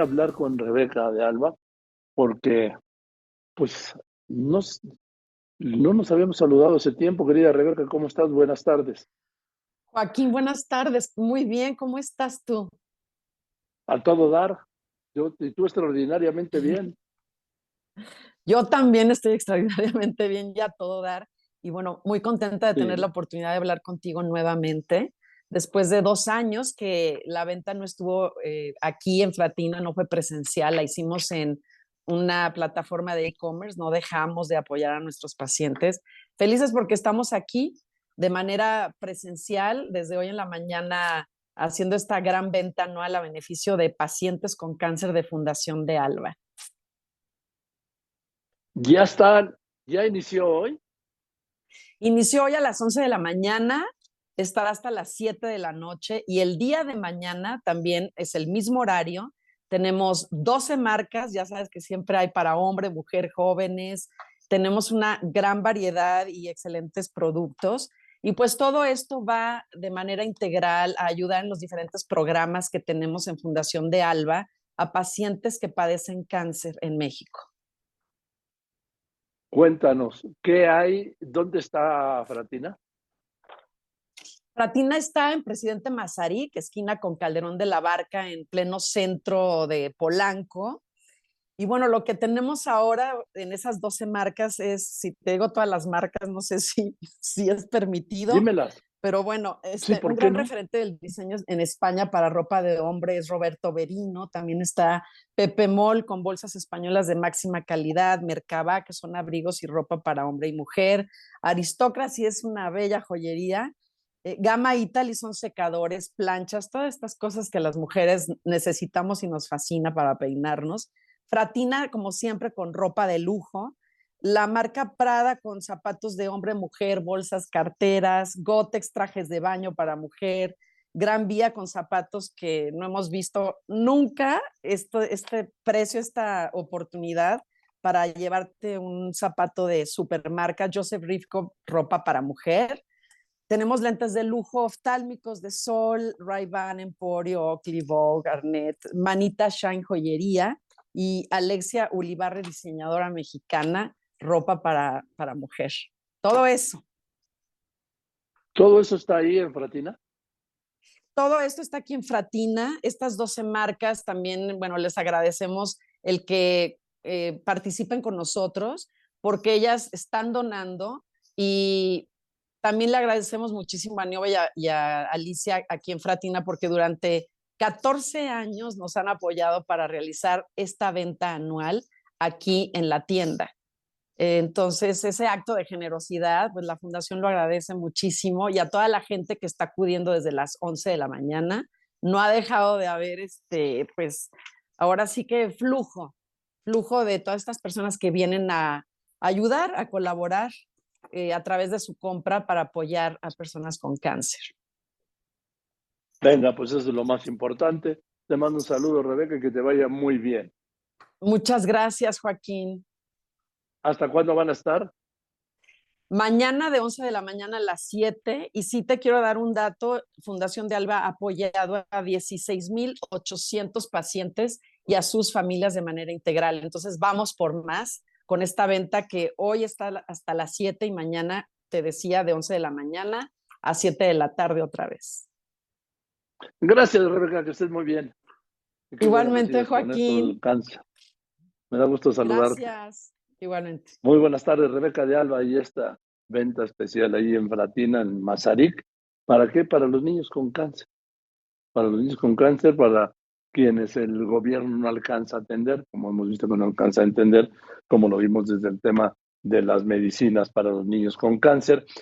hablar con Rebeca de Alba porque pues nos, no nos habíamos saludado hace tiempo, querida Rebeca, ¿cómo estás? Buenas tardes. Joaquín, buenas tardes. Muy bien, ¿cómo estás tú? A todo dar. Yo, y tú extraordinariamente bien. Yo también estoy extraordinariamente bien, ya a todo dar. Y bueno, muy contenta de tener la oportunidad de hablar contigo nuevamente. Después de dos años que la venta no estuvo eh, aquí en Flatina, no fue presencial, la hicimos en una plataforma de e-commerce, no dejamos de apoyar a nuestros pacientes. Felices porque estamos aquí de manera presencial desde hoy en la mañana haciendo esta gran venta anual a beneficio de pacientes con cáncer de Fundación de Alba. ¿Ya está, ya inició hoy? Inició hoy a las 11 de la mañana, estará hasta las 7 de la noche y el día de mañana también es el mismo horario, tenemos 12 marcas, ya sabes que siempre hay para hombre, mujer, jóvenes. Tenemos una gran variedad y excelentes productos. Y pues todo esto va de manera integral a ayudar en los diferentes programas que tenemos en Fundación de Alba a pacientes que padecen cáncer en México. Cuéntanos, ¿qué hay? ¿Dónde está Fratina? Fratina está en Presidente Mazarik, esquina con Calderón de la Barca, en pleno centro de Polanco. Y bueno, lo que tenemos ahora en esas 12 marcas es, si te digo todas las marcas, no sé si, si es permitido. Dímelas. Pero bueno, este, un gran referente del diseño en España para ropa de hombre es Roberto Berino. También está Pepe Mol con bolsas españolas de máxima calidad, Mercaba, que son abrigos y ropa para hombre y mujer. Aristócracy es una bella joyería eh, Gama Italy son secadores, planchas, todas estas cosas que las mujeres necesitamos y nos fascina para peinarnos. Fratina, como siempre, con ropa de lujo. La marca Prada con zapatos de hombre, mujer, bolsas, carteras. Gotex, trajes de baño para mujer. Gran Vía con zapatos que no hemos visto nunca. este precio, esta oportunidad para llevarte un zapato de supermarca. Joseph Rifko, ropa para mujer tenemos lentes de lujo oftálmicos de Sol, Ray-Ban, Emporio, Oakley, Vogue, Garnet, Manita Shine Joyería y Alexia Ulibarre, diseñadora mexicana, ropa para, para mujer. Todo eso. ¿Todo eso está ahí en Fratina? Todo esto está aquí en Fratina. Estas 12 marcas también, bueno, les agradecemos el que eh, participen con nosotros porque ellas están donando y también le agradecemos muchísimo a Niova y a, Alicia aquí en Fratina porque durante 14 años nos han apoyado para realizar esta venta anual aquí en la tienda. Entonces, ese acto de generosidad, pues la fundación lo agradece muchísimo y a toda la gente que está acudiendo desde las 11 de la mañana. No ha dejado de haber, este, pues, ahora sí que flujo, flujo de todas estas personas que vienen a ayudar, a colaborar eh, a través de su compra para apoyar a personas con cáncer. Venga, pues eso es lo más importante. Te mando un saludo, Rebeca, que te vaya muy bien. Muchas gracias, Joaquín. ¿Hasta cuándo van a estar? Mañana de 11 de la mañana a las 7. Y sí te quiero dar un dato. Fundación de Alba ha apoyado a 16.800 pacientes y a sus familias de manera integral. Entonces, vamos por más con esta venta que hoy está hasta las 7 y mañana, te decía, de 11 de la mañana a 7 de la tarde otra vez. Gracias, Rebeca, que estés muy bien. Igualmente, Joaquín. Me da gusto saludarte. Gracias, igualmente. Muy buenas tardes, Rebeca de Alba, y esta venta especial ahí en Fratina, en Mazarik. ¿Para qué? Para los niños con cáncer. Para los niños con cáncer, para quienes el gobierno no alcanza a atender, como hemos visto que no alcanza a entender, como lo vimos desde el tema de las medicinas para los niños con cáncer.